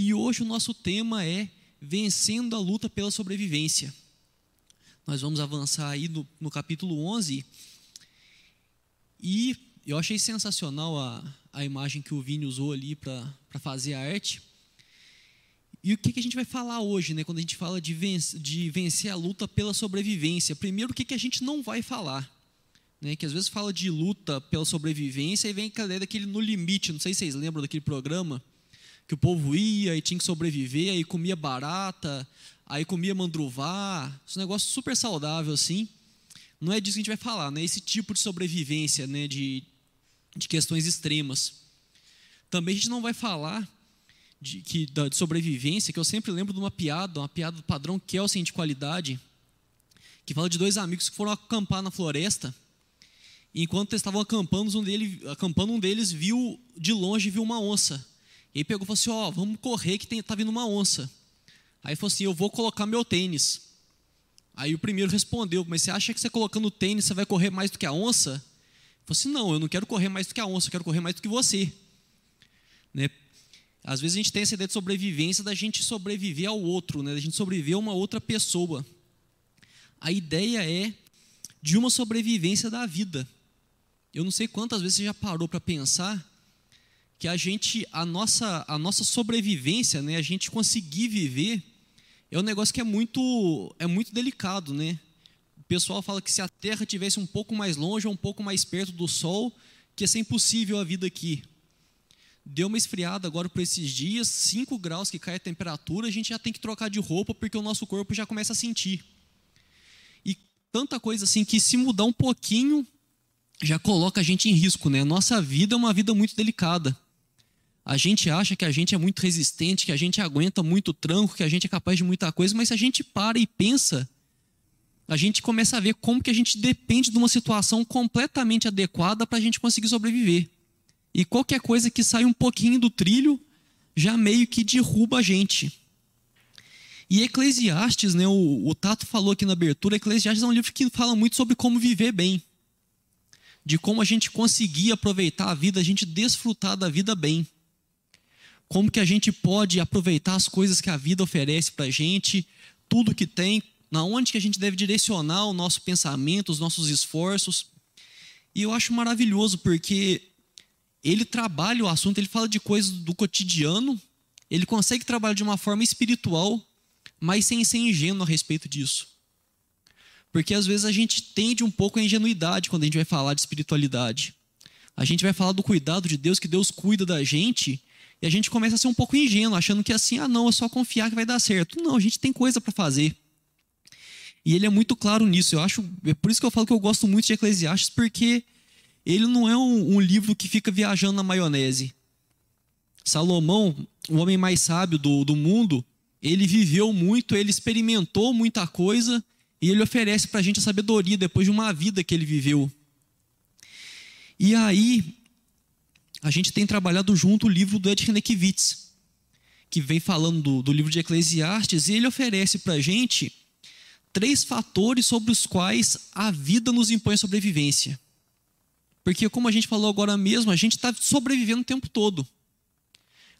E hoje o nosso tema é Vencendo a luta pela sobrevivência. Nós vamos avançar aí no, no capítulo 11. E eu achei sensacional a, a imagem que o Vini usou ali para fazer a arte. E o que, que a gente vai falar hoje, né, quando a gente fala de vencer, de vencer a luta pela sobrevivência? Primeiro, o que, que a gente não vai falar? Né, que às vezes fala de luta pela sobrevivência e vem a ideia daquele no limite. Não sei se vocês lembram daquele programa que o povo ia e tinha que sobreviver, aí comia barata, aí comia mandruvá, esse negócio super saudável assim. Não é disso que a gente vai falar, né? Esse tipo de sobrevivência, né? De, de questões extremas. Também a gente não vai falar de, que, de sobrevivência, que eu sempre lembro de uma piada, uma piada do padrão Kelsen de qualidade, que fala de dois amigos que foram acampar na floresta. E enquanto estavam acampando, um deles, acampando, um deles viu de longe viu uma onça. E pegou e falou assim: Ó, oh, vamos correr que tem, tá vindo uma onça. Aí falou assim: Eu vou colocar meu tênis. Aí o primeiro respondeu: Mas você acha que você colocando tênis você vai correr mais do que a onça? Ele falou assim: Não, eu não quero correr mais do que a onça, eu quero correr mais do que você. Né? Às vezes a gente tem essa ideia de sobrevivência da gente sobreviver ao outro, né? da gente sobreviver a uma outra pessoa. A ideia é de uma sobrevivência da vida. Eu não sei quantas vezes você já parou para pensar que a gente, a nossa, a nossa sobrevivência, né, a gente conseguir viver, é um negócio que é muito, é muito delicado, né? O pessoal fala que se a Terra tivesse um pouco mais longe ou um pouco mais perto do Sol, que ia ser impossível a vida aqui. Deu uma esfriada agora por esses dias, 5 graus que cai a temperatura, a gente já tem que trocar de roupa porque o nosso corpo já começa a sentir. E tanta coisa assim que se mudar um pouquinho já coloca a gente em risco, né? Nossa vida é uma vida muito delicada. A gente acha que a gente é muito resistente, que a gente aguenta muito tranco, que a gente é capaz de muita coisa, mas se a gente para e pensa, a gente começa a ver como que a gente depende de uma situação completamente adequada para a gente conseguir sobreviver. E qualquer coisa que sai um pouquinho do trilho já meio que derruba a gente. E Eclesiastes, né, o, o Tato falou aqui na abertura, Eclesiastes é um livro que fala muito sobre como viver bem. De como a gente conseguir aproveitar a vida, a gente desfrutar da vida bem como que a gente pode aproveitar as coisas que a vida oferece para a gente, tudo que tem, na onde que a gente deve direcionar o nosso pensamento, os nossos esforços. E eu acho maravilhoso porque ele trabalha o assunto, ele fala de coisas do cotidiano, ele consegue trabalhar de uma forma espiritual, mas sem ser ingênuo a respeito disso. Porque às vezes a gente tende um pouco a ingenuidade quando a gente vai falar de espiritualidade. A gente vai falar do cuidado de Deus, que Deus cuida da gente, e a gente começa a ser um pouco ingênuo, achando que assim, ah, não, é só confiar que vai dar certo. Não, a gente tem coisa para fazer. E ele é muito claro nisso. Eu acho, é por isso que eu falo que eu gosto muito de Eclesiastes, porque ele não é um, um livro que fica viajando na maionese. Salomão, o homem mais sábio do, do mundo, ele viveu muito, ele experimentou muita coisa e ele oferece para a gente a sabedoria depois de uma vida que ele viveu. E aí, a gente tem trabalhado junto o livro do Ed Renekiewicz, que vem falando do, do livro de Eclesiastes, e ele oferece para a gente três fatores sobre os quais a vida nos impõe sobrevivência. Porque, como a gente falou agora mesmo, a gente está sobrevivendo o tempo todo.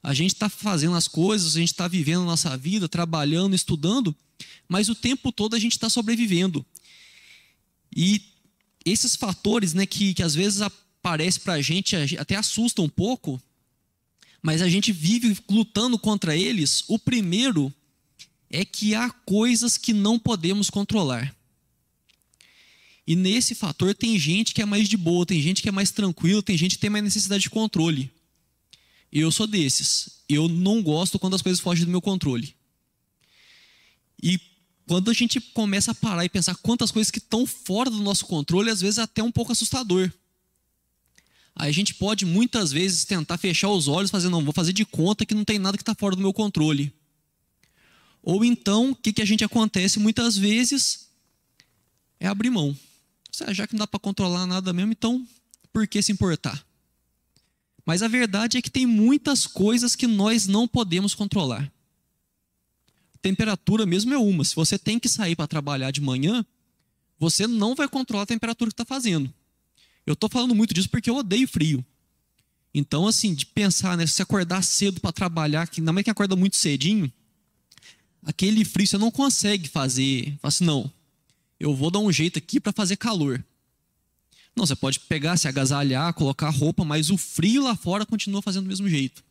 A gente está fazendo as coisas, a gente está vivendo a nossa vida, trabalhando, estudando, mas o tempo todo a gente está sobrevivendo. E esses fatores, né, que, que às vezes parece para a gente, até assusta um pouco, mas a gente vive lutando contra eles. O primeiro é que há coisas que não podemos controlar. E nesse fator tem gente que é mais de boa, tem gente que é mais tranquilo, tem gente que tem mais necessidade de controle. Eu sou desses. Eu não gosto quando as coisas fogem do meu controle. E quando a gente começa a parar e pensar quantas coisas que estão fora do nosso controle, às vezes é até um pouco assustador a gente pode muitas vezes tentar fechar os olhos, fazer, não, vou fazer de conta que não tem nada que está fora do meu controle. Ou então, o que, que a gente acontece muitas vezes é abrir mão. Já que não dá para controlar nada mesmo, então por que se importar? Mas a verdade é que tem muitas coisas que nós não podemos controlar. Temperatura mesmo é uma. Se você tem que sair para trabalhar de manhã, você não vai controlar a temperatura que está fazendo. Eu estou falando muito disso porque eu odeio frio. Então, assim, de pensar, né? Se acordar cedo para trabalhar, que ainda mais que acorda muito cedinho, aquele frio você não consegue fazer. Fala assim, não, eu vou dar um jeito aqui para fazer calor. Não, você pode pegar, se agasalhar, colocar roupa, mas o frio lá fora continua fazendo do mesmo jeito.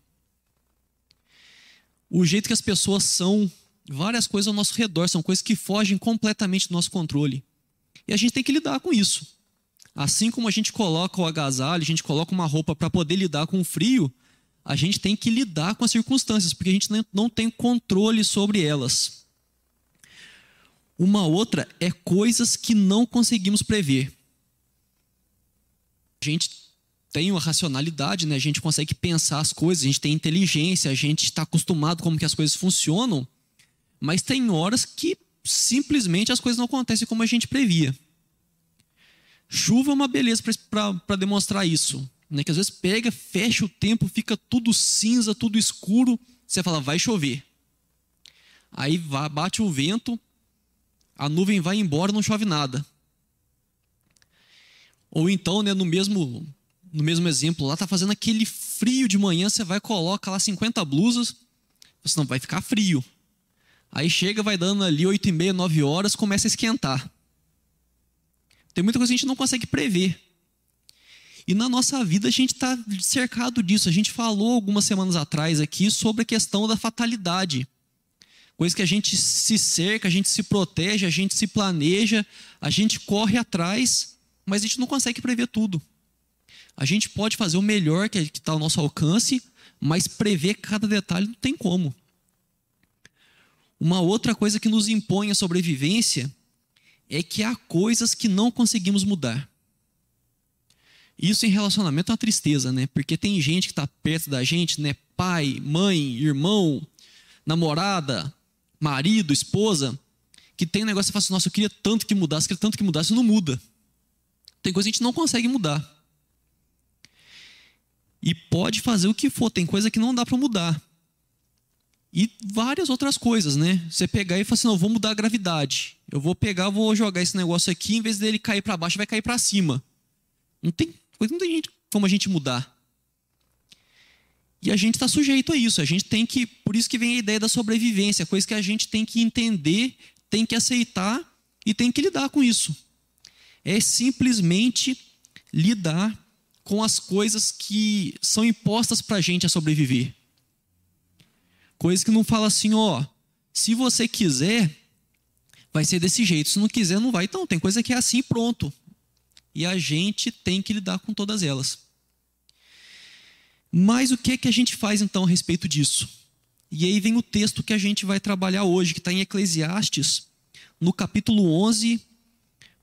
O jeito que as pessoas são, várias coisas ao nosso redor, são coisas que fogem completamente do nosso controle. E a gente tem que lidar com isso. Assim como a gente coloca o agasalho, a gente coloca uma roupa para poder lidar com o frio, a gente tem que lidar com as circunstâncias, porque a gente não tem controle sobre elas. Uma outra é coisas que não conseguimos prever. A gente tem uma racionalidade, né? a gente consegue pensar as coisas, a gente tem inteligência, a gente está acostumado como que as coisas funcionam, mas tem horas que simplesmente as coisas não acontecem como a gente previa. Chuva é uma beleza para demonstrar isso. Né? Que às vezes pega, fecha o tempo, fica tudo cinza, tudo escuro. Você fala, vai chover. Aí bate o vento, a nuvem vai embora, não chove nada. Ou então, né, no mesmo no mesmo exemplo, lá tá fazendo aquele frio de manhã, você vai coloca lá 50 blusas, você não vai ficar frio. Aí chega, vai dando ali 8 e meia, 9 horas, começa a esquentar. Tem muita coisa que a gente não consegue prever. E na nossa vida a gente está cercado disso. A gente falou algumas semanas atrás aqui sobre a questão da fatalidade. Coisa que a gente se cerca, a gente se protege, a gente se planeja, a gente corre atrás, mas a gente não consegue prever tudo. A gente pode fazer o melhor que está ao nosso alcance, mas prever cada detalhe não tem como. Uma outra coisa que nos impõe a sobrevivência é que há coisas que não conseguimos mudar. Isso em relacionamento é uma tristeza, né? Porque tem gente que está perto da gente, né? Pai, mãe, irmão, namorada, marido, esposa, que tem um negócio e fala assim, nossa, eu queria tanto que mudasse, queria tanto que mudasse, não muda. Tem coisa que a gente não consegue mudar. E pode fazer o que for, tem coisa que não dá para mudar. E várias outras coisas, né? Você pegar e falar assim, não, vou mudar a gravidade. Eu vou pegar, vou jogar esse negócio aqui, em vez dele cair para baixo, vai cair para cima. Não tem, não tem como a gente mudar. E a gente está sujeito a isso. A gente tem que, por isso que vem a ideia da sobrevivência, coisa que a gente tem que entender, tem que aceitar e tem que lidar com isso. É simplesmente lidar com as coisas que são impostas para a gente a sobreviver. Coisa que não fala assim, ó, se você quiser, vai ser desse jeito. Se não quiser, não vai. Então, tem coisa que é assim pronto. E a gente tem que lidar com todas elas. Mas o que é que a gente faz então a respeito disso? E aí vem o texto que a gente vai trabalhar hoje, que está em Eclesiastes, no capítulo 11,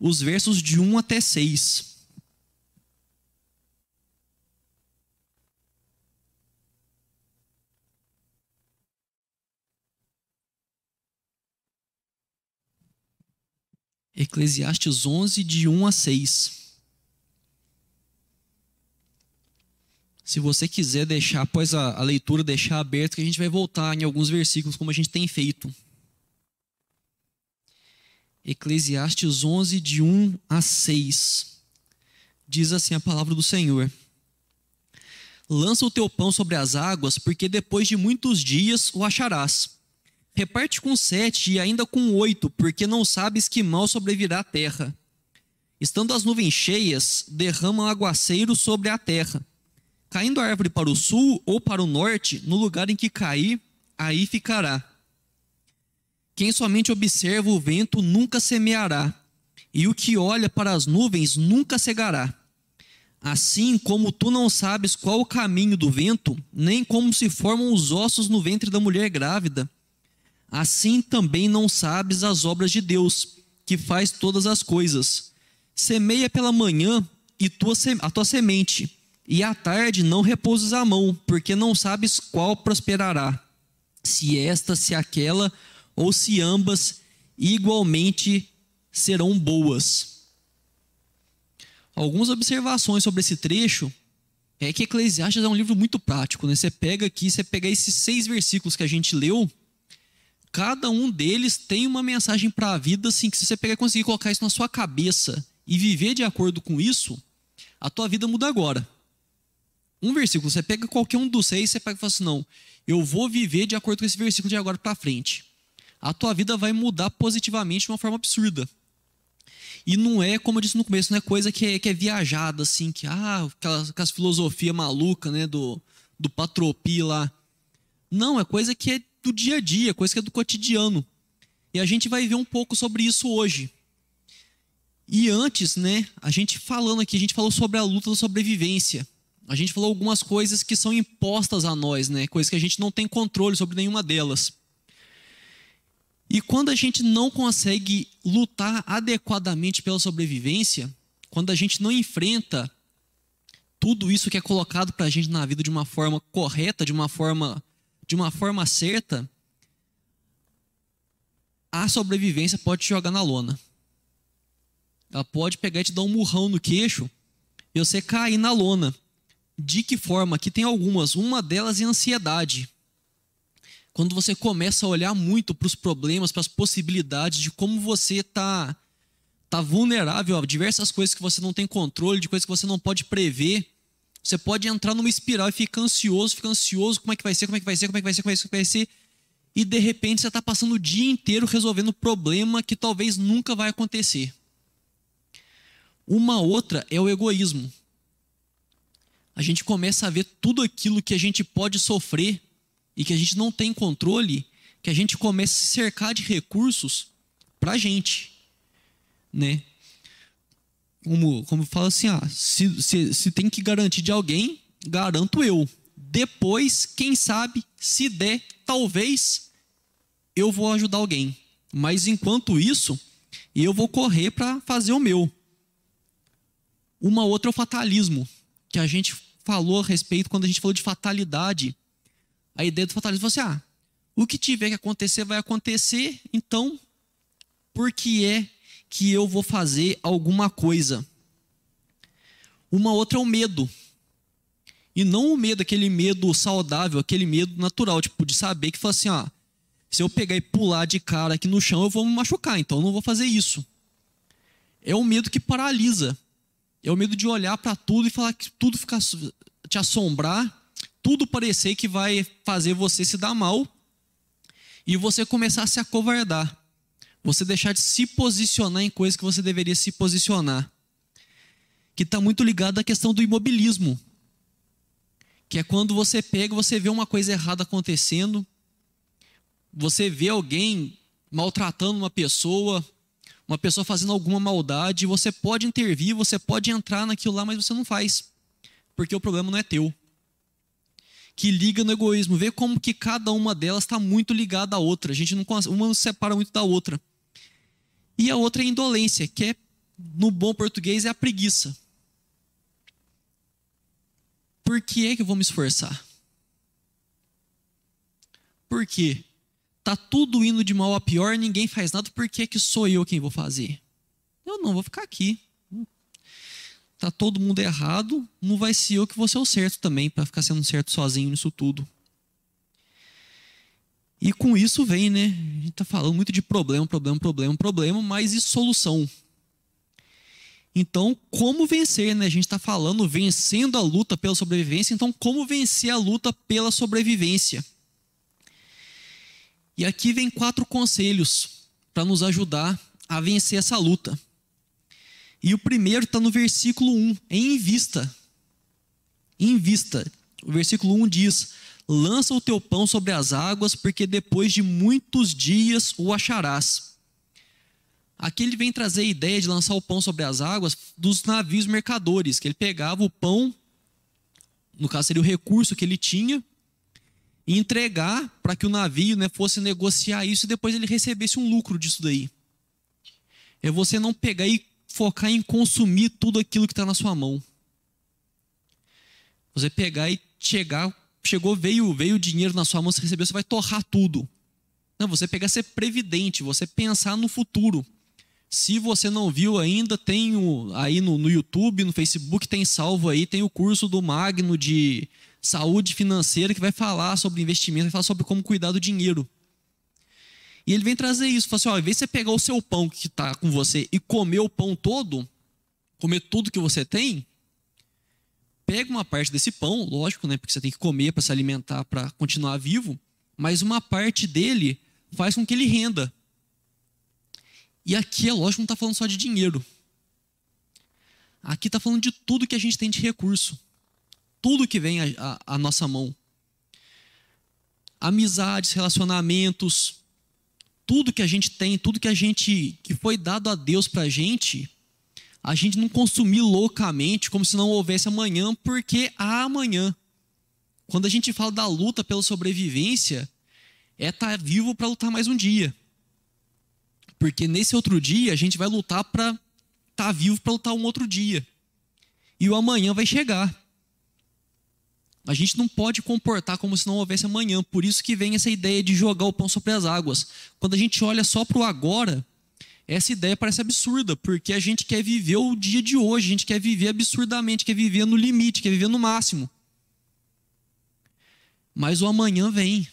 os versos de 1 até 6. Eclesiastes 11, de 1 a 6. Se você quiser deixar, após a, a leitura, deixar aberto, que a gente vai voltar em alguns versículos, como a gente tem feito. Eclesiastes 11, de 1 a 6. Diz assim a palavra do Senhor: Lança o teu pão sobre as águas, porque depois de muitos dias o acharás. Reparte com sete e ainda com oito, porque não sabes que mal sobrevirá à terra. Estando as nuvens cheias, derramam aguaceiro sobre a terra. Caindo a árvore para o sul ou para o norte, no lugar em que cair, aí ficará. Quem somente observa o vento nunca semeará, e o que olha para as nuvens nunca cegará. Assim como tu não sabes qual o caminho do vento, nem como se formam os ossos no ventre da mulher grávida, assim também não sabes as obras de Deus, que faz todas as coisas. Semeia pela manhã e tua, a tua semente, e à tarde não repousas a mão, porque não sabes qual prosperará, se esta, se aquela, ou se ambas igualmente serão boas. Algumas observações sobre esse trecho é que Eclesiastes é um livro muito prático. Né? Você pega aqui, você pega esses seis versículos que a gente leu, cada um deles tem uma mensagem para a vida, assim, que se você pegar e conseguir colocar isso na sua cabeça e viver de acordo com isso, a tua vida muda agora. Um versículo, você pega qualquer um dos seis, você pega e fala assim: não, eu vou viver de acordo com esse versículo de agora para frente. A tua vida vai mudar positivamente de uma forma absurda. E não é, como eu disse no começo, não é coisa que é, que é viajada, assim, que, ah, aquelas, aquelas filosofias malucas, né, do, do patropi lá. Não, é coisa que é do dia a dia, coisa que é do cotidiano. E a gente vai ver um pouco sobre isso hoje. E antes, né, a gente falando aqui, a gente falou sobre a luta da sobrevivência. A gente falou algumas coisas que são impostas a nós, né, coisas que a gente não tem controle sobre nenhuma delas. E quando a gente não consegue lutar adequadamente pela sobrevivência, quando a gente não enfrenta tudo isso que é colocado para a gente na vida de uma forma correta, de uma forma, de uma forma certa, a sobrevivência pode te jogar na lona. Ela pode pegar e te dar um murrão no queixo e você cair na lona. De que forma? Aqui tem algumas. Uma delas é ansiedade. Quando você começa a olhar muito para os problemas, para as possibilidades de como você está tá vulnerável a diversas coisas que você não tem controle, de coisas que você não pode prever, você pode entrar numa espiral e ficar ansioso, ficar ansioso, como é que vai ser, como é que vai ser, como é que vai ser, como é que vai ser, e de repente você está passando o dia inteiro resolvendo problema que talvez nunca vai acontecer. Uma outra é o egoísmo. A gente começa a ver tudo aquilo que a gente pode sofrer e que a gente não tem controle, que a gente começa a se cercar de recursos para a gente, né? Como, como fala assim, ah, se, se, se tem que garantir de alguém, garanto eu. Depois, quem sabe, se der, talvez eu vou ajudar alguém. Mas enquanto isso, eu vou correr para fazer o meu. Uma outra é o fatalismo, que a gente falou a respeito quando a gente falou de fatalidade. A ideia do fatalismo é assim: ah, o que tiver que acontecer vai acontecer, então por que é que eu vou fazer alguma coisa. Uma outra é o medo. E não o medo, aquele medo saudável, aquele medo natural, tipo, de saber que fala assim, ó, se eu pegar e pular de cara aqui no chão, eu vou me machucar, então eu não vou fazer isso. É o medo que paralisa. É o medo de olhar para tudo e falar que tudo ficar te assombrar, tudo parecer que vai fazer você se dar mal e você começar a se acovardar. Você deixar de se posicionar em coisas que você deveria se posicionar. Que está muito ligado à questão do imobilismo. Que é quando você pega, você vê uma coisa errada acontecendo, você vê alguém maltratando uma pessoa, uma pessoa fazendo alguma maldade, você pode intervir, você pode entrar naquilo lá, mas você não faz, porque o problema não é teu. Que liga no egoísmo, vê como que cada uma delas está muito ligada à outra. A gente não uma não se separa muito da outra. E a outra é a indolência, que é, no bom português, é a preguiça. Por que é que eu vou me esforçar? Por quê? Tá tudo indo de mal a pior, ninguém faz nada, por que é que sou eu quem vou fazer? Eu não vou ficar aqui. Tá todo mundo errado, não vai ser eu que vou ser o certo também, para ficar sendo certo sozinho nisso tudo. E com isso vem, né? A gente está falando muito de problema, problema, problema, problema, mas e solução? Então, como vencer, né? A gente está falando vencendo a luta pela sobrevivência, então como vencer a luta pela sobrevivência? E aqui vem quatro conselhos para nos ajudar a vencer essa luta. E o primeiro está no versículo 1, em vista. Em vista. O versículo 1 diz: lança o teu pão sobre as águas, porque depois de muitos dias o acharás. Aqui ele vem trazer a ideia de lançar o pão sobre as águas dos navios mercadores, que ele pegava o pão, no caso seria o recurso que ele tinha, e entregar para que o navio né, fosse negociar isso e depois ele recebesse um lucro disso daí. É você não pegar e focar em consumir tudo aquilo que está na sua mão. Você pegar e chegar chegou, veio, veio o dinheiro na sua mão, você recebeu, você vai torrar tudo. Não, você pegar ser previdente, você pensar no futuro. Se você não viu ainda, tem o, aí no, no YouTube, no Facebook, tem salvo aí, tem o curso do Magno de saúde financeira que vai falar sobre investimento, vai falar sobre como cuidar do dinheiro. E ele vem trazer isso, fala assim, ó, ao invés de você pegar o seu pão que está com você e comer o pão todo, comer tudo que você tem, pega uma parte desse pão, lógico, né, porque você tem que comer para se alimentar, para continuar vivo, mas uma parte dele faz com que ele renda. E aqui, é lógico, não está falando só de dinheiro. Aqui está falando de tudo que a gente tem de recurso. Tudo que vem à nossa mão. Amizades, relacionamentos, tudo que a gente tem, tudo que a gente que foi dado a Deus para a gente, a gente não consumir loucamente, como se não houvesse amanhã, porque há amanhã. Quando a gente fala da luta pela sobrevivência, é estar tá vivo para lutar mais um dia. Porque nesse outro dia a gente vai lutar para estar tá vivo para lutar um outro dia. E o amanhã vai chegar. A gente não pode comportar como se não houvesse amanhã. Por isso que vem essa ideia de jogar o pão sobre as águas. Quando a gente olha só para o agora, essa ideia parece absurda, porque a gente quer viver o dia de hoje, a gente quer viver absurdamente, quer viver no limite, quer viver no máximo. Mas o amanhã vem.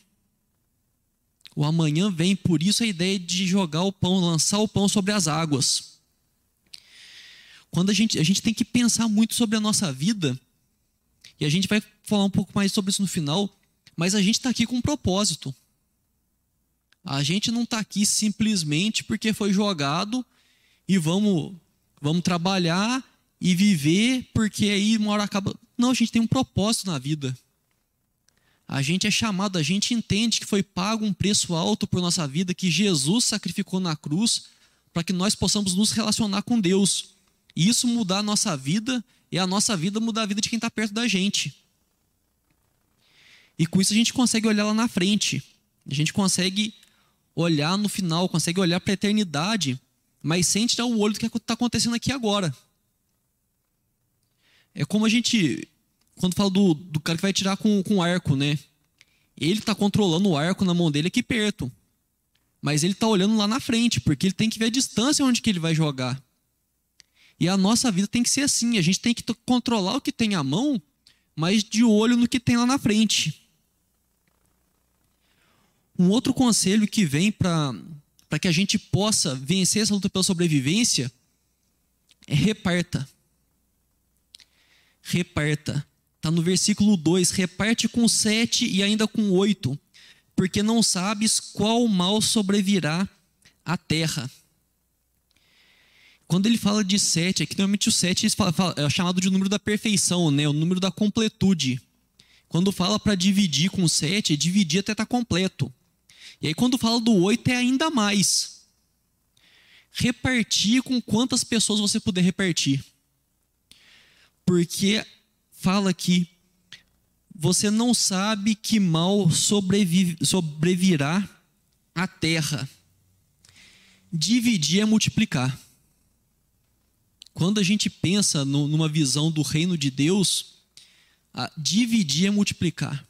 O amanhã vem, por isso a ideia de jogar o pão, lançar o pão sobre as águas. Quando a gente, a gente tem que pensar muito sobre a nossa vida, e a gente vai falar um pouco mais sobre isso no final, mas a gente está aqui com um propósito. A gente não está aqui simplesmente porque foi jogado e vamos, vamos trabalhar e viver porque aí uma hora acaba. Não, a gente tem um propósito na vida. A gente é chamado, a gente entende que foi pago um preço alto por nossa vida, que Jesus sacrificou na cruz para que nós possamos nos relacionar com Deus. E isso mudar a nossa vida e a nossa vida mudar a vida de quem está perto da gente. E com isso a gente consegue olhar lá na frente. A gente consegue olhar no final, consegue olhar para a eternidade, mas sem tirar o olho do que está acontecendo aqui agora. É como a gente quando fala do, do cara que vai tirar com, com arco, né? Ele está controlando o arco na mão dele aqui perto. Mas ele está olhando lá na frente, porque ele tem que ver a distância onde que ele vai jogar. E a nossa vida tem que ser assim. A gente tem que controlar o que tem à mão, mas de olho no que tem lá na frente. Um outro conselho que vem para que a gente possa vencer essa luta pela sobrevivência é reparta. Reparta. Está no versículo 2: reparte com sete e ainda com oito, porque não sabes qual mal sobrevirá à terra. Quando ele fala de sete, aqui normalmente o sete é chamado de número da perfeição, né? o número da completude. Quando fala para dividir com sete, é dividir até estar tá completo. E aí quando fala do oito é ainda mais. Repartir com quantas pessoas você puder repartir. Porque fala que você não sabe que mal sobrevirá à terra. Dividir é multiplicar. Quando a gente pensa no, numa visão do reino de Deus, dividir é multiplicar.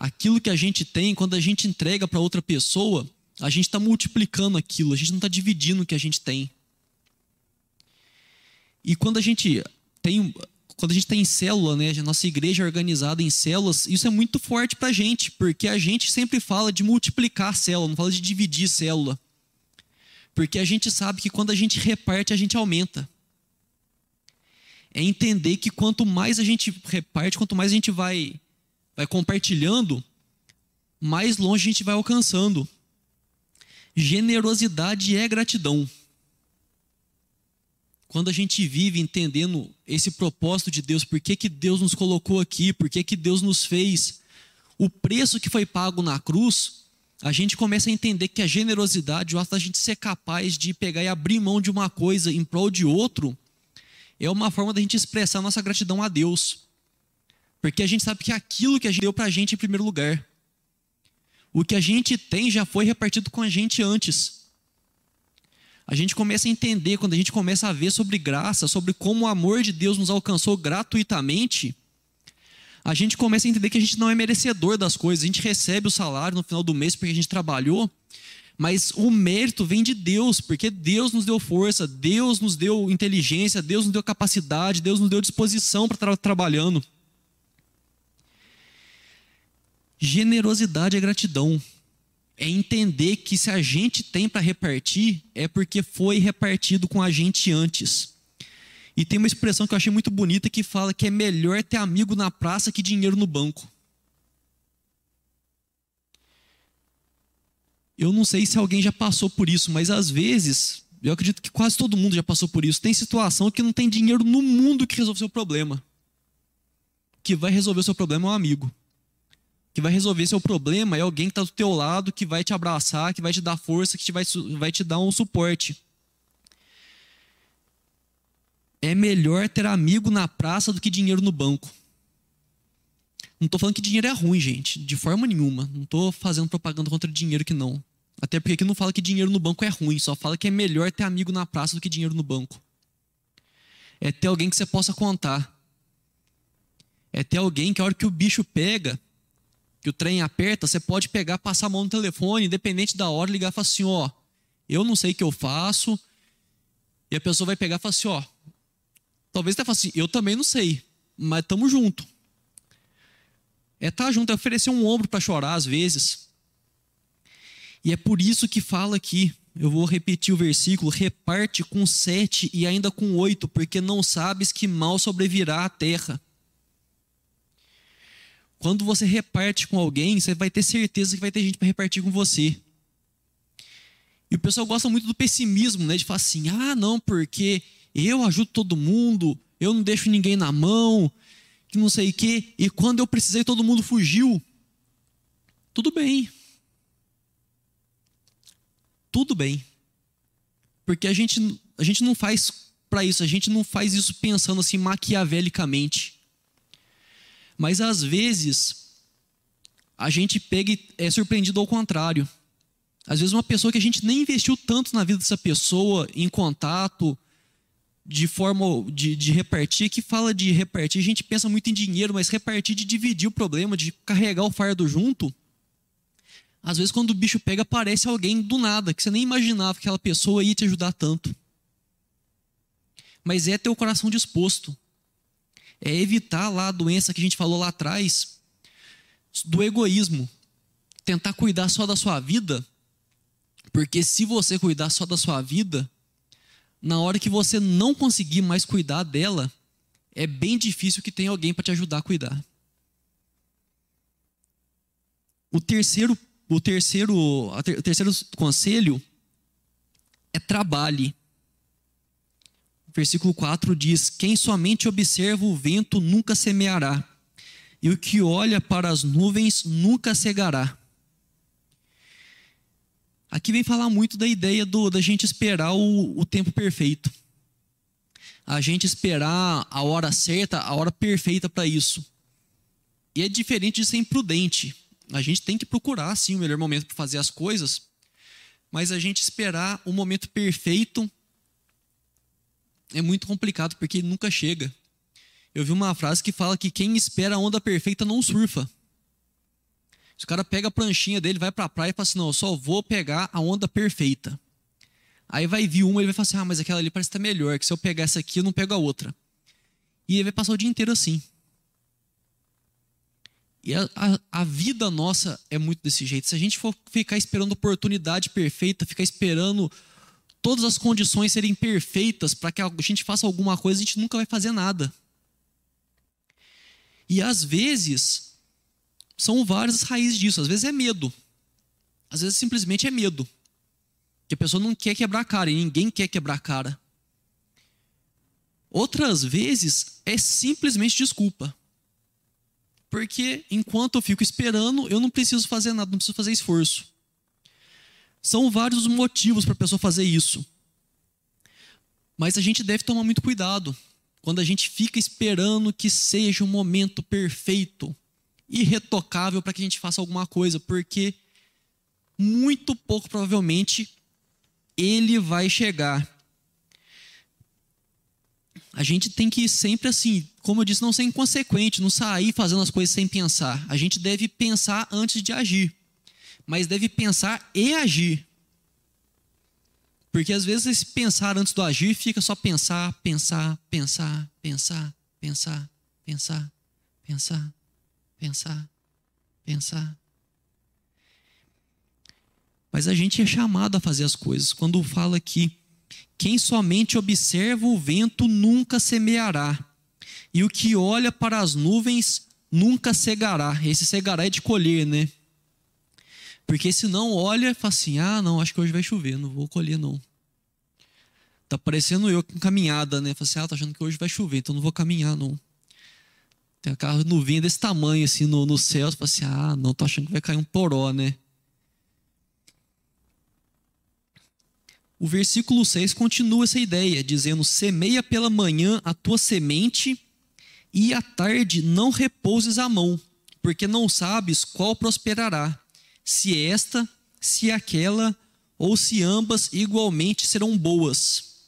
Aquilo que a gente tem, quando a gente entrega para outra pessoa, a gente está multiplicando aquilo, a gente não está dividindo o que a gente tem. E quando a gente tem quando a gente está em célula, né, a nossa igreja é organizada em células, isso é muito forte para a gente, porque a gente sempre fala de multiplicar célula, não fala de dividir célula. Porque a gente sabe que quando a gente reparte, a gente aumenta. É entender que quanto mais a gente reparte, quanto mais a gente vai, vai compartilhando, mais longe a gente vai alcançando. Generosidade é gratidão quando a gente vive entendendo esse propósito de Deus, por que, que Deus nos colocou aqui, por que, que Deus nos fez, o preço que foi pago na cruz, a gente começa a entender que a generosidade, o ato da gente ser capaz de pegar e abrir mão de uma coisa em prol de outro, é uma forma da gente expressar nossa gratidão a Deus. Porque a gente sabe que aquilo que a gente deu para a gente em primeiro lugar. O que a gente tem já foi repartido com a gente antes a gente começa a entender, quando a gente começa a ver sobre graça, sobre como o amor de Deus nos alcançou gratuitamente, a gente começa a entender que a gente não é merecedor das coisas. A gente recebe o salário no final do mês porque a gente trabalhou, mas o mérito vem de Deus, porque Deus nos deu força, Deus nos deu inteligência, Deus nos deu capacidade, Deus nos deu disposição para estar trabalhando. Generosidade é gratidão é entender que se a gente tem para repartir, é porque foi repartido com a gente antes. E tem uma expressão que eu achei muito bonita que fala que é melhor ter amigo na praça que dinheiro no banco. Eu não sei se alguém já passou por isso, mas às vezes, eu acredito que quase todo mundo já passou por isso. Tem situação que não tem dinheiro no mundo que resolva o seu problema. Que vai resolver o seu problema é um amigo. Que vai resolver seu problema é alguém que está do teu lado, que vai te abraçar, que vai te dar força, que vai, vai te dar um suporte. É melhor ter amigo na praça do que dinheiro no banco. Não estou falando que dinheiro é ruim, gente, de forma nenhuma. Não estou fazendo propaganda contra dinheiro que não. Até porque aqui não fala que dinheiro no banco é ruim, só fala que é melhor ter amigo na praça do que dinheiro no banco. É ter alguém que você possa contar. É ter alguém que a hora que o bicho pega, que o trem aperta, você pode pegar, passar a mão no telefone, independente da hora, ligar e falar assim: ó, eu não sei o que eu faço. E a pessoa vai pegar e falar assim: ó, talvez até fale assim: eu também não sei, mas estamos junto. É estar tá junto, é oferecer um ombro para chorar às vezes. E é por isso que fala aqui, eu vou repetir o versículo: reparte com sete e ainda com oito, porque não sabes que mal sobrevirá à terra. Quando você reparte com alguém, você vai ter certeza que vai ter gente para repartir com você. E o pessoal gosta muito do pessimismo, né? De falar assim: ah, não, porque eu ajudo todo mundo, eu não deixo ninguém na mão, que não sei o quê. E quando eu precisei, todo mundo fugiu. Tudo bem tudo bem. Porque a gente, a gente não faz para isso, a gente não faz isso pensando assim maquiavelicamente. Mas às vezes, a gente pega e é surpreendido ao contrário. Às vezes, uma pessoa que a gente nem investiu tanto na vida dessa pessoa, em contato, de forma de, de, repartir, que fala de repartir, a gente pensa muito em dinheiro, mas repartir de dividir o problema, de carregar o fardo junto, às vezes, quando o bicho pega, aparece alguém do nada, que você nem imaginava que aquela pessoa ia te ajudar tanto. Mas é ter o coração disposto. É evitar lá a doença que a gente falou lá atrás, do egoísmo. Tentar cuidar só da sua vida, porque se você cuidar só da sua vida, na hora que você não conseguir mais cuidar dela, é bem difícil que tenha alguém para te ajudar a cuidar. O terceiro o terceiro, o terceiro conselho é trabalhe. Versículo 4 diz: Quem somente observa o vento nunca semeará, e o que olha para as nuvens nunca cegará. Aqui vem falar muito da ideia do, da gente esperar o, o tempo perfeito. A gente esperar a hora certa, a hora perfeita para isso. E é diferente de ser imprudente a gente tem que procurar, sim, o melhor momento para fazer as coisas, mas a gente esperar o momento perfeito é muito complicado, porque nunca chega. Eu vi uma frase que fala que quem espera a onda perfeita não surfa. Se o cara pega a pranchinha dele, vai para a praia e fala assim: não, eu só vou pegar a onda perfeita. Aí vai vir uma, ele vai falar assim: ah, mas aquela ali parece estar melhor, que se eu pegar essa aqui, eu não pego a outra. E ele vai passar o dia inteiro assim. E a, a, a, vida nossa é muito desse jeito. Se a gente for ficar esperando oportunidade perfeita, ficar esperando todas as condições serem perfeitas para que a gente faça alguma coisa, a gente nunca vai fazer nada. E às vezes, são várias as raízes disso. Às vezes é medo. Às vezes simplesmente é medo. Que a pessoa não quer quebrar a cara e ninguém quer quebrar a cara. Outras vezes é simplesmente desculpa. Porque enquanto eu fico esperando, eu não preciso fazer nada, não preciso fazer esforço. São vários motivos para a pessoa fazer isso. Mas a gente deve tomar muito cuidado quando a gente fica esperando que seja um momento perfeito, irretocável para que a gente faça alguma coisa, porque muito pouco provavelmente ele vai chegar a gente tem que sempre assim, como eu disse, não ser inconsequente, não sair fazendo as coisas sem pensar. A gente deve pensar antes de agir, mas deve pensar e agir. Porque às vezes esse pensar antes do agir fica só pensar, pensar, pensar, pensar, pensar, pensar, pensar, pensar, pensar. Mas a gente é chamado a fazer as coisas. Quando fala aqui Quem somente observa o vento nunca semeará, e o que olha para as nuvens nunca cegará. Esse cegará é de colher, né? Porque se não olha, fala assim: ah, não, acho que hoje vai chover, não vou colher, não. Tá parecendo eu com caminhada, né? Fala assim: ah, tô achando que hoje vai chover, então não vou caminhar, não. Tem aquela nuvem desse tamanho, assim, no, no céu. Você fala assim: ah, não, tô achando que vai cair um poró, né? O versículo 6 continua essa ideia, dizendo: Semeia pela manhã a tua semente, e à tarde não repouses a mão, porque não sabes qual prosperará, se esta, se aquela, ou se ambas igualmente serão boas.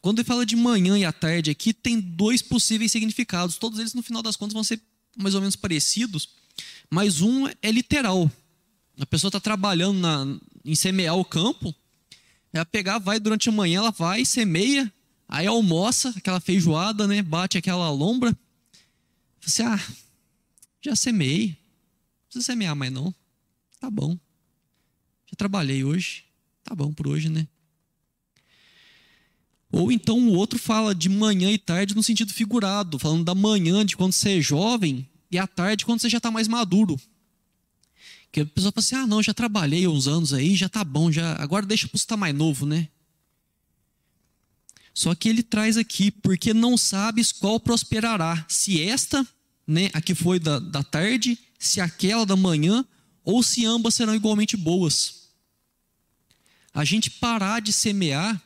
Quando ele fala de manhã e à tarde aqui, tem dois possíveis significados. Todos eles, no final das contas, vão ser mais ou menos parecidos, mas um é literal. A pessoa está trabalhando na, em semear o campo, ela pegar, vai durante a manhã, ela vai, semeia, aí almoça, aquela feijoada, né? Bate aquela lombra. Você, ah, já semeei. Não precisa semear mais não. Tá bom. Já trabalhei hoje. Tá bom por hoje, né? Ou então o outro fala de manhã e tarde no sentido figurado, falando da manhã de quando você é jovem e à tarde quando você já está mais maduro. Que a pessoa fala assim: ah, não, já trabalhei uns anos aí, já tá bom, já agora deixa para estar mais novo, né? Só que ele traz aqui, porque não sabes qual prosperará, se esta, né, a que foi da, da tarde, se aquela da manhã, ou se ambas serão igualmente boas. A gente parar de semear,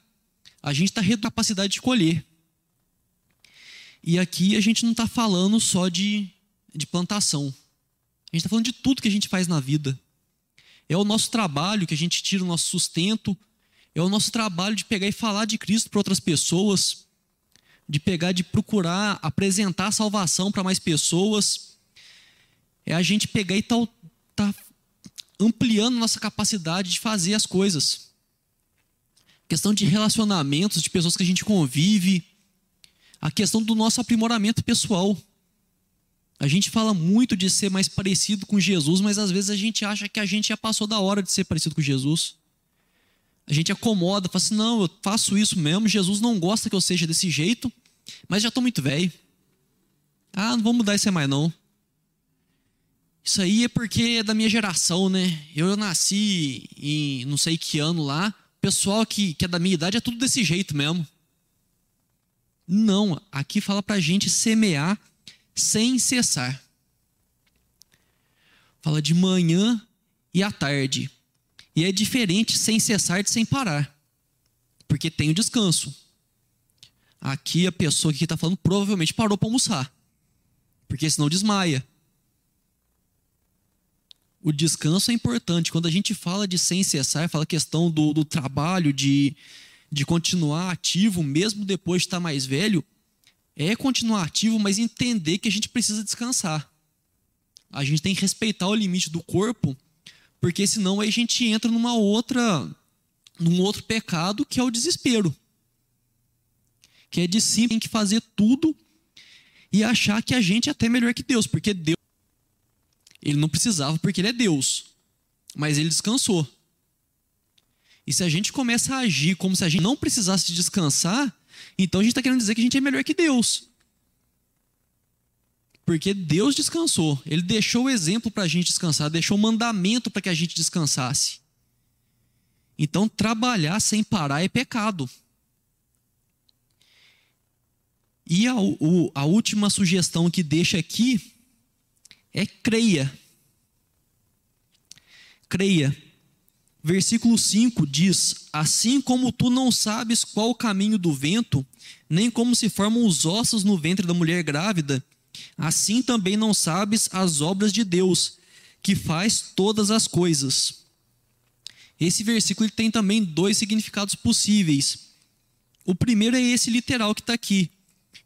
a gente está reduzindo a capacidade de colher. E aqui a gente não está falando só de, de plantação. A gente está falando de tudo que a gente faz na vida. É o nosso trabalho que a gente tira o nosso sustento. É o nosso trabalho de pegar e falar de Cristo para outras pessoas. De pegar, de procurar apresentar salvação para mais pessoas. É a gente pegar e tá, tá ampliando nossa capacidade de fazer as coisas. Questão de relacionamentos, de pessoas que a gente convive. A questão do nosso aprimoramento pessoal. A gente fala muito de ser mais parecido com Jesus, mas às vezes a gente acha que a gente já passou da hora de ser parecido com Jesus. A gente acomoda, fala assim: não, eu faço isso mesmo, Jesus não gosta que eu seja desse jeito, mas já estou muito velho. Ah, não vou mudar isso aí mais não. Isso aí é porque é da minha geração, né? Eu, nasci em não sei que ano lá. Pessoal que, que é da minha idade é tudo desse jeito mesmo. Não, aqui fala pra gente semear sem cessar. Fala de manhã e à tarde. E é diferente sem cessar de sem parar. Porque tem o descanso. Aqui a pessoa que está falando provavelmente parou para almoçar. Porque senão desmaia. O descanso é importante. Quando a gente fala de sem cessar, fala questão do, do trabalho, de, de continuar ativo, mesmo depois de estar mais velho, é continuar ativo, mas entender que a gente precisa descansar. A gente tem que respeitar o limite do corpo, porque senão a gente entra numa outra, num outro pecado que é o desespero. Que é de sim tem que fazer tudo e achar que a gente é até melhor que Deus, porque Deus ele não precisava porque ele é Deus, mas ele descansou. E se a gente começa a agir como se a gente não precisasse descansar, então a gente está querendo dizer que a gente é melhor que Deus. Porque Deus descansou. Ele deixou o exemplo para a gente descansar, deixou o mandamento para que a gente descansasse. Então, trabalhar sem parar é pecado. E a, o, a última sugestão que deixa aqui é creia. Creia. Versículo 5 diz: Assim como tu não sabes qual o caminho do vento, nem como se formam os ossos no ventre da mulher grávida, assim também não sabes as obras de Deus, que faz todas as coisas. Esse versículo tem também dois significados possíveis. O primeiro é esse literal que está aqui.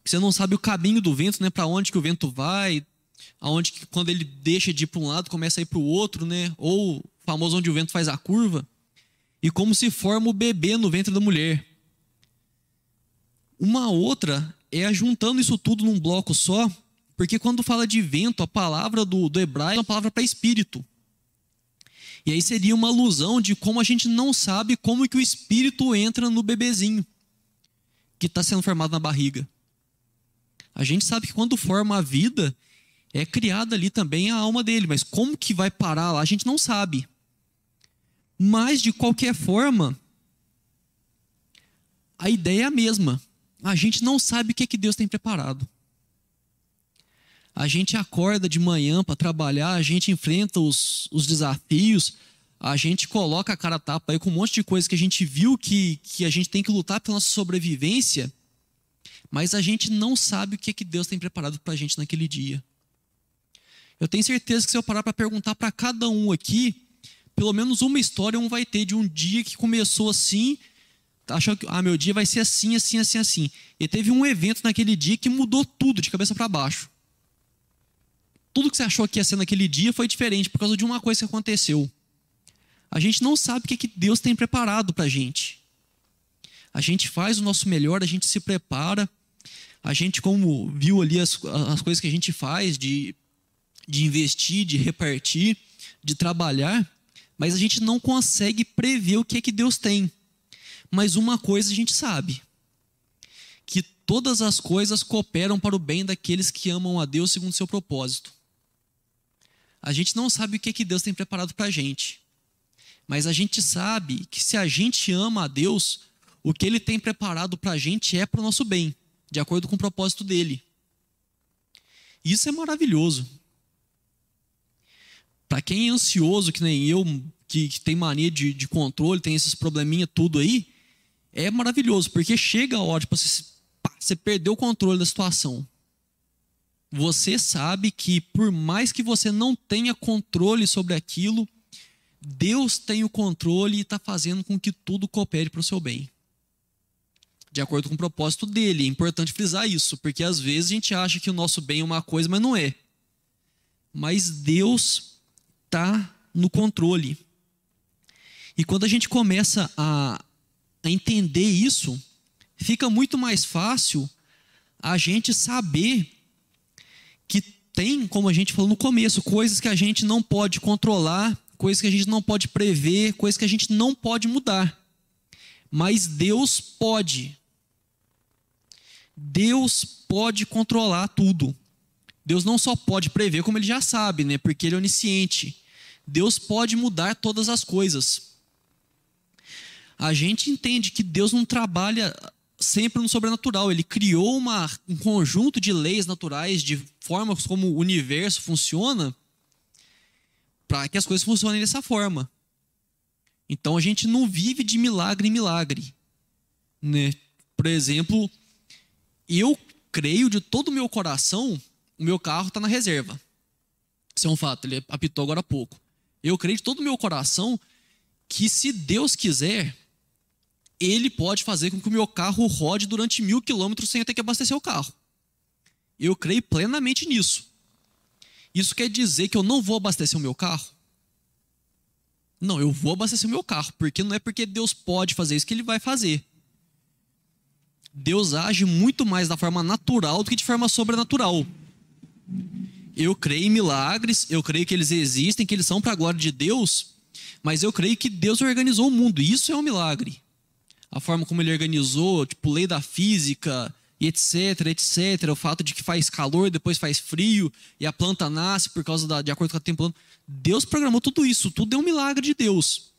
Você não sabe o caminho do vento, né? Para onde que o vento vai, aonde que quando ele deixa de ir para um lado começa a ir para o outro, né? Ou o famoso onde o vento faz a curva. E como se forma o bebê no ventre da mulher. Uma outra é juntando isso tudo num bloco só, porque quando fala de vento, a palavra do, do hebraico é uma palavra para espírito. E aí seria uma alusão de como a gente não sabe como que o espírito entra no bebezinho que está sendo formado na barriga. A gente sabe que quando forma a vida, é criada ali também a alma dele, mas como que vai parar lá, a gente não sabe. Mas, de qualquer forma, a ideia é a mesma. A gente não sabe o que, é que Deus tem preparado. A gente acorda de manhã para trabalhar, a gente enfrenta os, os desafios, a gente coloca a cara a tapa aí com um monte de coisa que a gente viu que, que a gente tem que lutar pela nossa sobrevivência, mas a gente não sabe o que, é que Deus tem preparado para a gente naquele dia. Eu tenho certeza que se eu parar para perguntar para cada um aqui, pelo menos uma história um vai ter de um dia que começou assim, achou que ah, meu dia vai ser assim, assim, assim, assim. E teve um evento naquele dia que mudou tudo de cabeça para baixo tudo que você achou que ia ser naquele dia foi diferente por causa de uma coisa que aconteceu. A gente não sabe o que, que Deus tem preparado para a gente. A gente faz o nosso melhor, a gente se prepara. A gente, como viu ali as, as coisas que a gente faz, de, de investir, de repartir, de trabalhar, mas a gente não consegue prever o que é que Deus tem. Mas uma coisa a gente sabe: que todas as coisas cooperam para o bem daqueles que amam a Deus segundo seu propósito. A gente não sabe o que, é que Deus tem preparado para a gente. Mas a gente sabe que se a gente ama a Deus, o que Ele tem preparado para a gente é para o nosso bem, de acordo com o propósito dele. Isso é maravilhoso. Para quem é ansioso, que nem eu, que, que tem mania de, de, controle, tem esses probleminha tudo aí, é maravilhoso, porque chega a hora, tipo, você, você perdeu o controle da situação você sabe que por mais que você não tenha controle sobre aquilo, Deus tem o controle e está fazendo com que tudo coopere para o seu bem. De acordo com o propósito dele. É importante frisar isso, porque às vezes a gente acha que o nosso bem é uma coisa, mas não é. Mas Deus está no controle. E quando a gente começa a, a entender isso, fica muito mais fácil a gente saber que tem, como a gente falou no começo, coisas que a gente não pode controlar, coisas que a gente não pode prever, coisas que a gente não pode mudar. Mas Deus pode. Deus pode controlar tudo. Deus não só pode prever, como ele já sabe, né? Porque ele é onisciente. Deus pode mudar todas as coisas. A gente entende que Deus não trabalha sempre no sobrenatural. Ele criou uma, um conjunto de leis naturais, de formas como o universo funciona, para que as coisas funcionem dessa forma. Então a gente não vive de milagre em milagre. Né? Por exemplo, eu creio de todo o meu coração, o meu carro está na reserva. Isso é um fato, ele apitou agora há pouco. Eu creio de todo o meu coração que se Deus quiser, ele pode fazer com que o meu carro rode durante mil quilômetros sem eu ter que abastecer o carro. Eu creio plenamente nisso. Isso quer dizer que eu não vou abastecer o meu carro? Não, eu vou abastecer o meu carro, porque não é porque Deus pode fazer isso que ele vai fazer. Deus age muito mais da forma natural do que de forma sobrenatural. Eu creio em milagres, eu creio que eles existem, que eles são para a glória de Deus, mas eu creio que Deus organizou o mundo, e isso é um milagre a forma como ele organizou, tipo, lei da física e etc, etc, o fato de que faz calor, depois faz frio e a planta nasce por causa da, de acordo com a tempo Deus programou tudo isso, tudo é um milagre de Deus.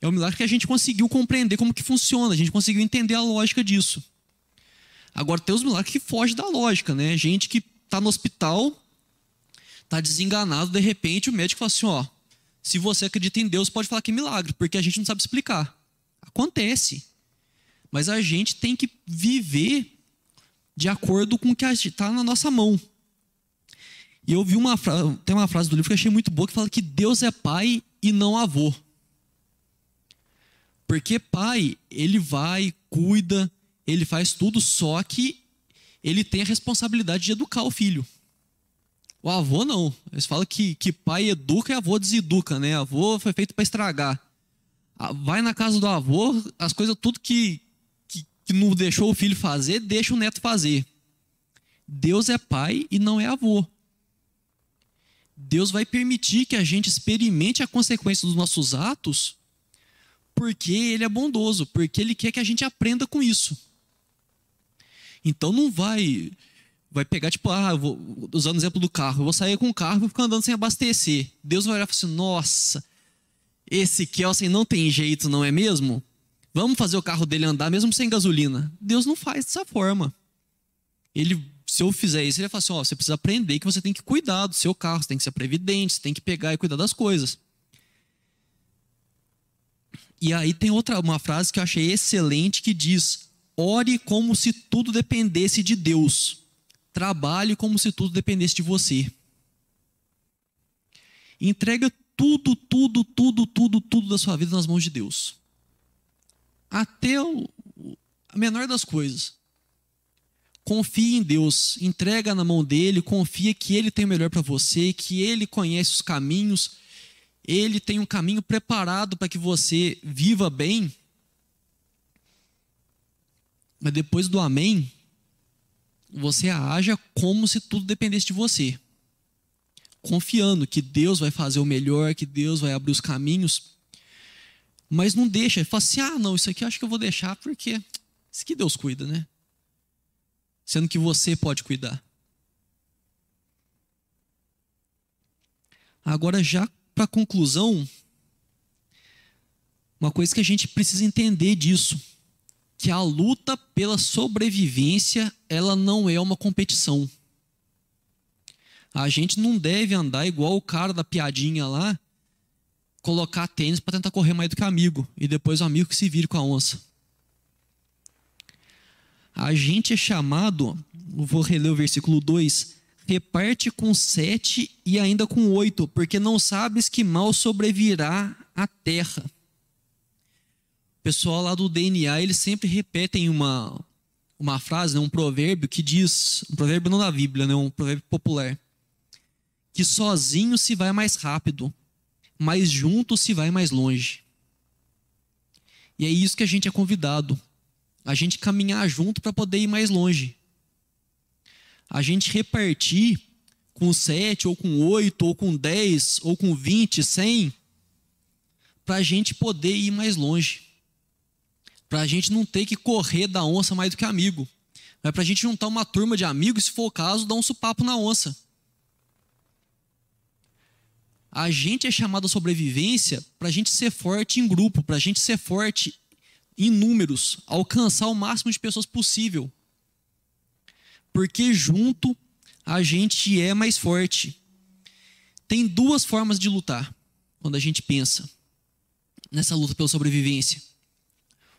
É um milagre que a gente conseguiu compreender como que funciona, a gente conseguiu entender a lógica disso. Agora tem os milagres que fogem da lógica, né? Gente que está no hospital, está desenganado, de repente o médico fala assim, ó, se você acredita em Deus, pode falar que é milagre, porque a gente não sabe explicar. Acontece. Mas a gente tem que viver de acordo com o que está na nossa mão. E eu vi uma frase, tem uma frase do livro que eu achei muito boa que fala que Deus é pai e não avô. Porque pai, ele vai, cuida, ele faz tudo, só que ele tem a responsabilidade de educar o filho. O avô não. Eles falam que, que pai educa e avô deseduca, né? Avô foi feito para estragar. Vai na casa do avô, as coisas, tudo que, que não deixou o filho fazer, deixa o neto fazer. Deus é pai e não é avô. Deus vai permitir que a gente experimente a consequência dos nossos atos, porque Ele é bondoso, porque Ele quer que a gente aprenda com isso. Então não vai vai pegar, tipo, ah, vou, usando o exemplo do carro, eu vou sair com o carro e vou ficar andando sem abastecer. Deus vai olhar e falar assim: nossa, esse Kelsen não tem jeito, não é mesmo? Vamos fazer o carro dele andar mesmo sem gasolina. Deus não faz dessa forma. Ele, se eu fizer isso, ele vai falar assim: ó, você precisa aprender que você tem que cuidar do seu carro, você tem que ser previdente, você tem que pegar e cuidar das coisas. E aí tem outra uma frase que eu achei excelente que diz: ore como se tudo dependesse de Deus. Trabalhe como se tudo dependesse de você. Entrega tudo, tudo, tudo, tudo, tudo da sua vida nas mãos de Deus. Até o, a menor das coisas. Confie em Deus, entrega na mão dele, confia que ele tem o melhor para você, que ele conhece os caminhos, ele tem um caminho preparado para que você viva bem. Mas depois do amém, você haja como se tudo dependesse de você. Confiando que Deus vai fazer o melhor, que Deus vai abrir os caminhos. Mas não deixa, fala assim: ah, não, isso aqui eu acho que eu vou deixar porque isso que Deus cuida, né? Sendo que você pode cuidar. Agora, já para conclusão, uma coisa que a gente precisa entender disso que a luta pela sobrevivência, ela não é uma competição. A gente não deve andar igual o cara da piadinha lá, colocar tênis para tentar correr mais do que amigo e depois o amigo que se vire com a onça. A gente é chamado, vou reler o versículo 2, reparte com sete e ainda com oito, porque não sabes que mal sobrevirá a terra pessoal lá do DNA, eles sempre repetem uma, uma frase, né, um provérbio que diz, um provérbio não da Bíblia, né, um provérbio popular, que sozinho se vai mais rápido, mas junto se vai mais longe. E é isso que a gente é convidado, a gente caminhar junto para poder ir mais longe. A gente repartir com sete, ou com oito, ou com dez, ou com vinte, cem, para a gente poder ir mais longe para a gente não ter que correr da onça mais do que amigo. É para a gente juntar uma turma de amigos, se for o caso, dar um supapo na onça. A gente é chamado à sobrevivência para a gente ser forte em grupo, para a gente ser forte em números, alcançar o máximo de pessoas possível. Porque junto a gente é mais forte. Tem duas formas de lutar quando a gente pensa nessa luta pela sobrevivência.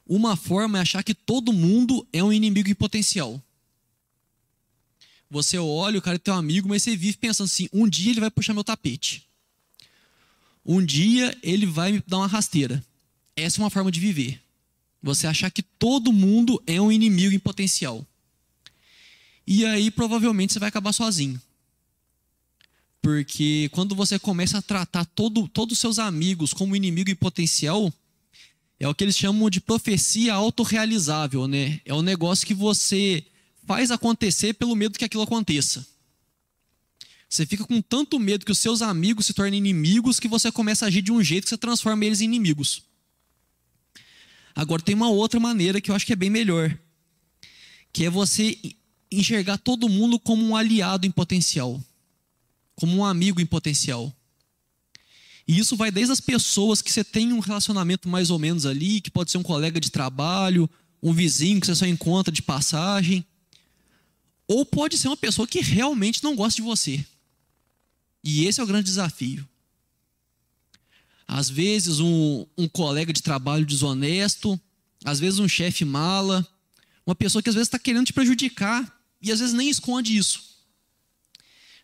Uma forma é achar que todo mundo é um inimigo em potencial. Você olha, o cara é teu amigo, mas você vive pensando assim: um dia ele vai puxar meu tapete. Um dia ele vai me dar uma rasteira. Essa é uma forma de viver. Você achar que todo mundo é um inimigo em potencial. E aí provavelmente você vai acabar sozinho. Porque quando você começa a tratar todo, todos os seus amigos como inimigo em potencial, é o que eles chamam de profecia autorrealizável, né? É um negócio que você faz acontecer pelo medo que aquilo aconteça. Você fica com tanto medo que os seus amigos se tornem inimigos que você começa a agir de um jeito que você transforma eles em inimigos. Agora tem uma outra maneira que eu acho que é bem melhor, que é você enxergar todo mundo como um aliado em potencial, como um amigo em potencial. E isso vai desde as pessoas que você tem um relacionamento mais ou menos ali, que pode ser um colega de trabalho, um vizinho que você só encontra de passagem, ou pode ser uma pessoa que realmente não gosta de você. E esse é o grande desafio. Às vezes, um, um colega de trabalho desonesto, às vezes, um chefe mala, uma pessoa que às vezes está querendo te prejudicar e às vezes nem esconde isso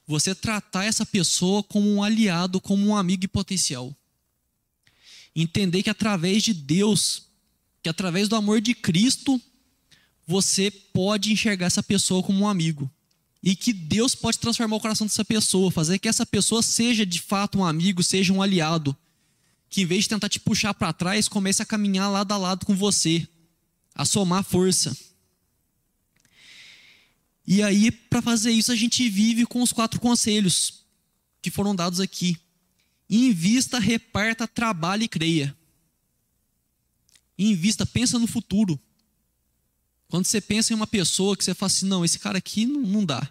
você tratar essa pessoa como um aliado, como um amigo potencial. Entender que através de Deus, que através do amor de Cristo, você pode enxergar essa pessoa como um amigo. E que Deus pode transformar o coração dessa pessoa, fazer que essa pessoa seja de fato um amigo, seja um aliado. Que em vez de tentar te puxar para trás, comece a caminhar lado a lado com você, a somar força. E aí, para fazer isso, a gente vive com os quatro conselhos. que foram dados aqui. Invista, reparta, trabalhe e creia. Invista, pensa no futuro. Quando você pensa em uma pessoa que você fala assim, não, esse cara aqui não, não dá.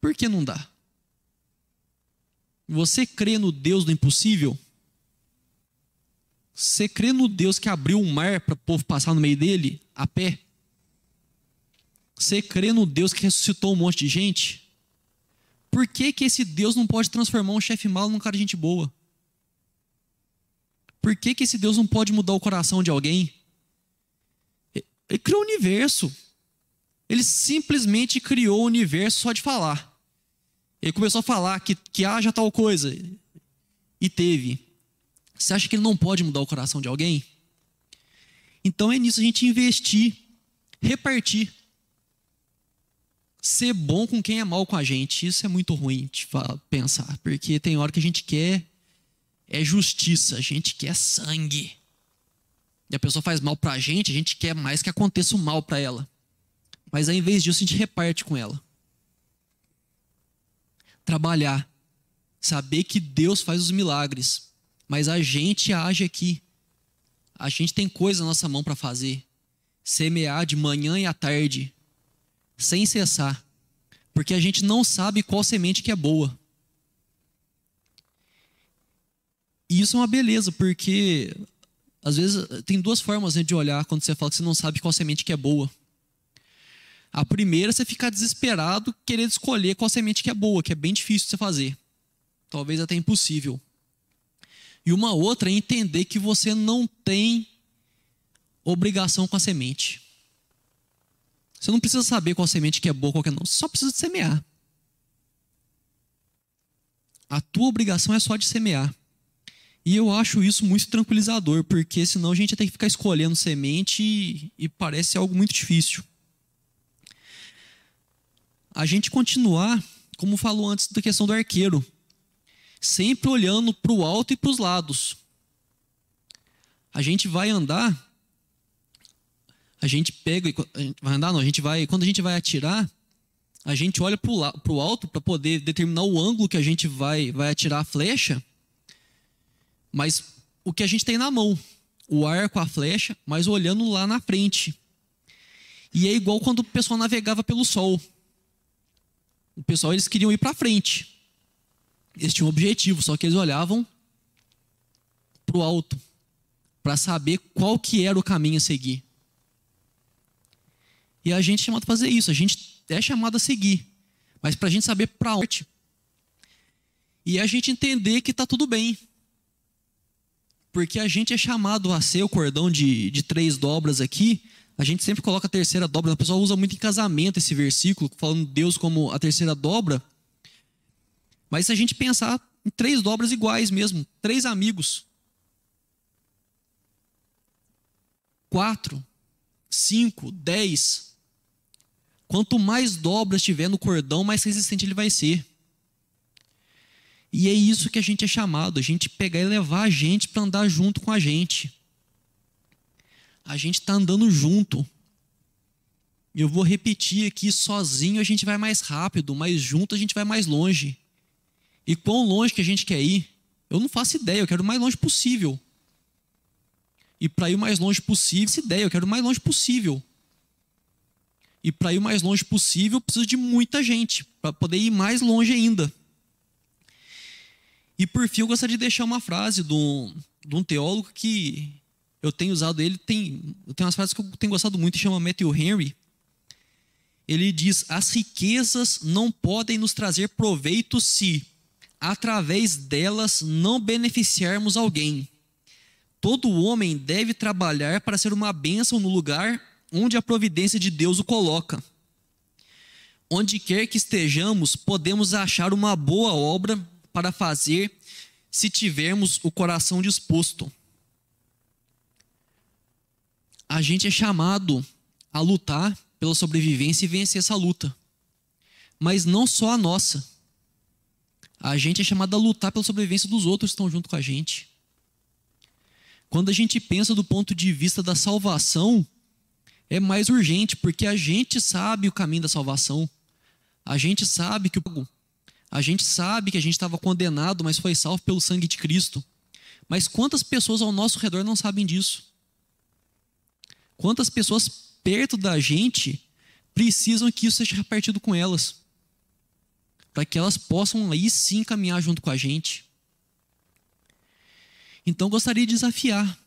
Por que não dá? Você crê no Deus do impossível? Você crê no Deus que abriu um mar para o povo passar no meio dele a pé? Você crê no Deus que ressuscitou um monte de gente? Por que, que esse Deus não pode transformar um chefe malo num cara de gente boa? Por que, que esse Deus não pode mudar o coração de alguém? Ele criou o universo. Ele simplesmente criou o universo só de falar. Ele começou a falar que, que haja tal coisa. E teve. Você acha que ele não pode mudar o coração de alguém? Então é nisso a gente investir, repartir. Ser bom com quem é mal com a gente. Isso é muito ruim de pensar, porque tem hora que a gente quer é justiça, a gente quer sangue. E a pessoa faz mal pra gente, a gente quer mais que aconteça o mal para ela. Mas ao invés disso, a gente reparte com ela. Trabalhar. Saber que Deus faz os milagres mas a gente age aqui. A gente tem coisa na nossa mão para fazer. Semear de manhã e à tarde, sem cessar. Porque a gente não sabe qual semente que é boa. E isso é uma beleza, porque às vezes tem duas formas né, de olhar quando você fala que você não sabe qual semente que é boa. A primeira é você ficar desesperado querendo escolher qual semente que é boa, que é bem difícil de você fazer. Talvez até impossível. E uma outra é entender que você não tem obrigação com a semente. Você não precisa saber qual semente que é boa, qual que é não. Você só precisa de semear. A tua obrigação é só de semear. E eu acho isso muito tranquilizador, porque senão a gente tem que ficar escolhendo semente e, e parece algo muito difícil. A gente continuar, como falou antes da questão do arqueiro, sempre olhando para o alto e para os lados. A gente vai andar, a gente pega, gente vai andar, não, a gente vai, quando a gente vai atirar, a gente olha para o alto para poder determinar o ângulo que a gente vai, vai atirar a flecha, mas o que a gente tem na mão, o arco, a flecha, mas olhando lá na frente. E é igual quando o pessoal navegava pelo sol. O pessoal eles queriam ir para frente. Eles tinham um objetivo, só que eles olhavam para o alto para saber qual que era o caminho a seguir. E a gente é chamado a fazer isso, a gente é chamado a seguir, mas para a gente saber para onde. E a gente entender que está tudo bem. Porque a gente é chamado a ser o cordão de, de três dobras aqui. A gente sempre coloca a terceira dobra. O pessoal usa muito em casamento esse versículo, falando Deus como a terceira dobra. Mas se a gente pensar em três dobras iguais mesmo, três amigos, quatro, cinco, dez, quanto mais dobras tiver no cordão, mais resistente ele vai ser. E é isso que a gente é chamado, a gente pegar e levar a gente para andar junto com a gente. A gente está andando junto. Eu vou repetir aqui: sozinho a gente vai mais rápido, mas junto a gente vai mais longe. E quão longe que a gente quer ir, eu não faço ideia, eu quero o mais longe possível. E para ir o mais longe possível, essa ideia, eu quero o mais longe possível. E para ir o mais longe possível, eu preciso de muita gente, para poder ir mais longe ainda. E por fim, eu gostaria de deixar uma frase de um, de um teólogo que eu tenho usado ele, tem, tenho umas frases que eu tenho gostado muito, chama Matthew Henry. Ele diz: As riquezas não podem nos trazer proveito se através delas não beneficiarmos alguém. Todo homem deve trabalhar para ser uma bênção no lugar onde a providência de Deus o coloca. Onde quer que estejamos, podemos achar uma boa obra para fazer se tivermos o coração disposto. A gente é chamado a lutar pela sobrevivência e vencer essa luta. Mas não só a nossa. A gente é chamado a lutar pela sobrevivência dos outros que estão junto com a gente. Quando a gente pensa do ponto de vista da salvação, é mais urgente, porque a gente sabe o caminho da salvação. A gente sabe que o A gente sabe que a gente estava condenado, mas foi salvo pelo sangue de Cristo. Mas quantas pessoas ao nosso redor não sabem disso? Quantas pessoas perto da gente precisam que isso seja repartido com elas? Para que elas possam aí sim caminhar junto com a gente. Então gostaria de desafiar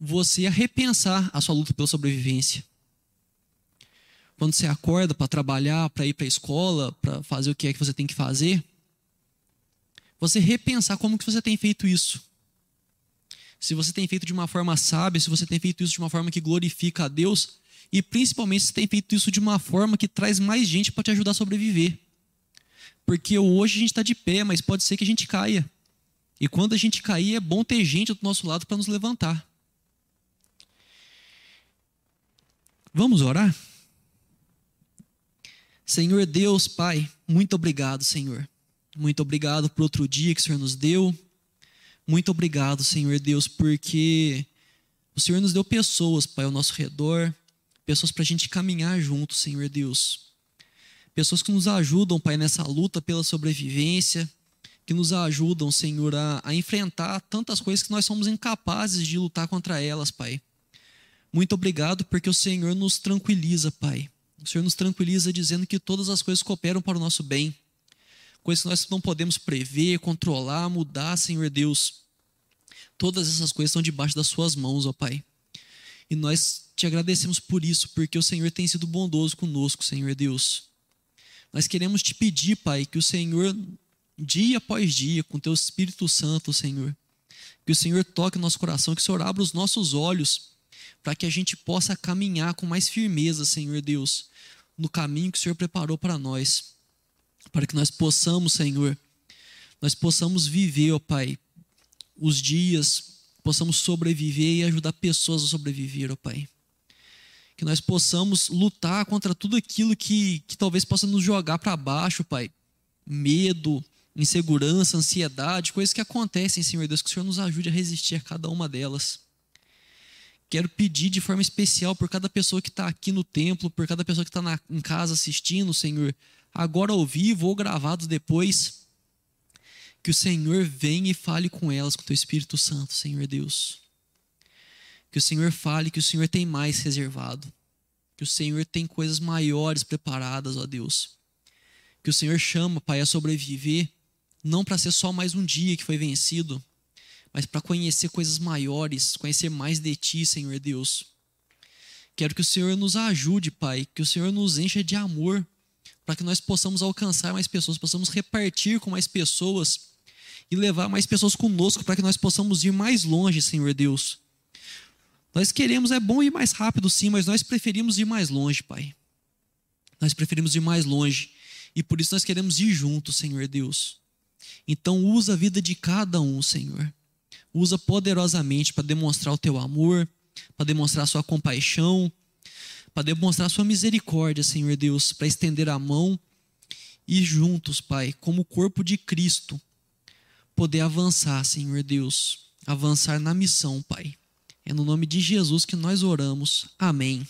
você a repensar a sua luta pela sobrevivência. Quando você acorda para trabalhar, para ir para a escola, para fazer o que é que você tem que fazer, você repensar como que você tem feito isso. Se você tem feito de uma forma sábia, se você tem feito isso de uma forma que glorifica a Deus, e principalmente se tem feito isso de uma forma que traz mais gente para te ajudar a sobreviver. Porque hoje a gente está de pé, mas pode ser que a gente caia. E quando a gente cair, é bom ter gente do nosso lado para nos levantar. Vamos orar? Senhor Deus, Pai, muito obrigado, Senhor. Muito obrigado por outro dia que o Senhor nos deu. Muito obrigado, Senhor Deus, porque o Senhor nos deu pessoas, Pai, ao nosso redor, pessoas para a gente caminhar junto, Senhor Deus. Pessoas que nos ajudam, Pai, nessa luta pela sobrevivência, que nos ajudam, Senhor, a, a enfrentar tantas coisas que nós somos incapazes de lutar contra elas, Pai. Muito obrigado porque o Senhor nos tranquiliza, Pai. O Senhor nos tranquiliza dizendo que todas as coisas cooperam para o nosso bem. Coisas que nós não podemos prever, controlar, mudar, Senhor Deus. Todas essas coisas estão debaixo das Suas mãos, ó Pai. E nós te agradecemos por isso, porque o Senhor tem sido bondoso conosco, Senhor Deus. Nós queremos te pedir, Pai, que o Senhor dia após dia, com teu Espírito Santo, Senhor. Que o Senhor toque o nosso coração, que o Senhor abra os nossos olhos, para que a gente possa caminhar com mais firmeza, Senhor Deus, no caminho que o Senhor preparou para nós. Para que nós possamos, Senhor, nós possamos viver, ó Pai, os dias, possamos sobreviver e ajudar pessoas a sobreviver, ó Pai. Que nós possamos lutar contra tudo aquilo que, que talvez possa nos jogar para baixo, Pai. Medo, insegurança, ansiedade, coisas que acontecem, Senhor Deus, que o Senhor nos ajude a resistir a cada uma delas. Quero pedir de forma especial por cada pessoa que está aqui no templo, por cada pessoa que está em casa assistindo, Senhor, agora ao vivo ou gravado depois, que o Senhor venha e fale com elas, com o teu Espírito Santo, Senhor Deus. Que o Senhor fale que o Senhor tem mais reservado, que o Senhor tem coisas maiores preparadas, ó Deus. Que o Senhor chama, Pai, a sobreviver não para ser só mais um dia que foi vencido, mas para conhecer coisas maiores, conhecer mais de Ti, Senhor Deus. Quero que o Senhor nos ajude, Pai, que o Senhor nos encha de amor, para que nós possamos alcançar mais pessoas, possamos repartir com mais pessoas e levar mais pessoas conosco, para que nós possamos ir mais longe, Senhor Deus. Nós queremos, é bom ir mais rápido, sim, mas nós preferimos ir mais longe, Pai. Nós preferimos ir mais longe. E por isso nós queremos ir juntos, Senhor Deus. Então usa a vida de cada um, Senhor. Usa poderosamente para demonstrar o teu amor, para demonstrar a sua compaixão, para demonstrar a sua misericórdia, Senhor Deus, para estender a mão e juntos, Pai, como o corpo de Cristo, poder avançar, Senhor Deus, avançar na missão, Pai. É no nome de Jesus que nós oramos. Amém.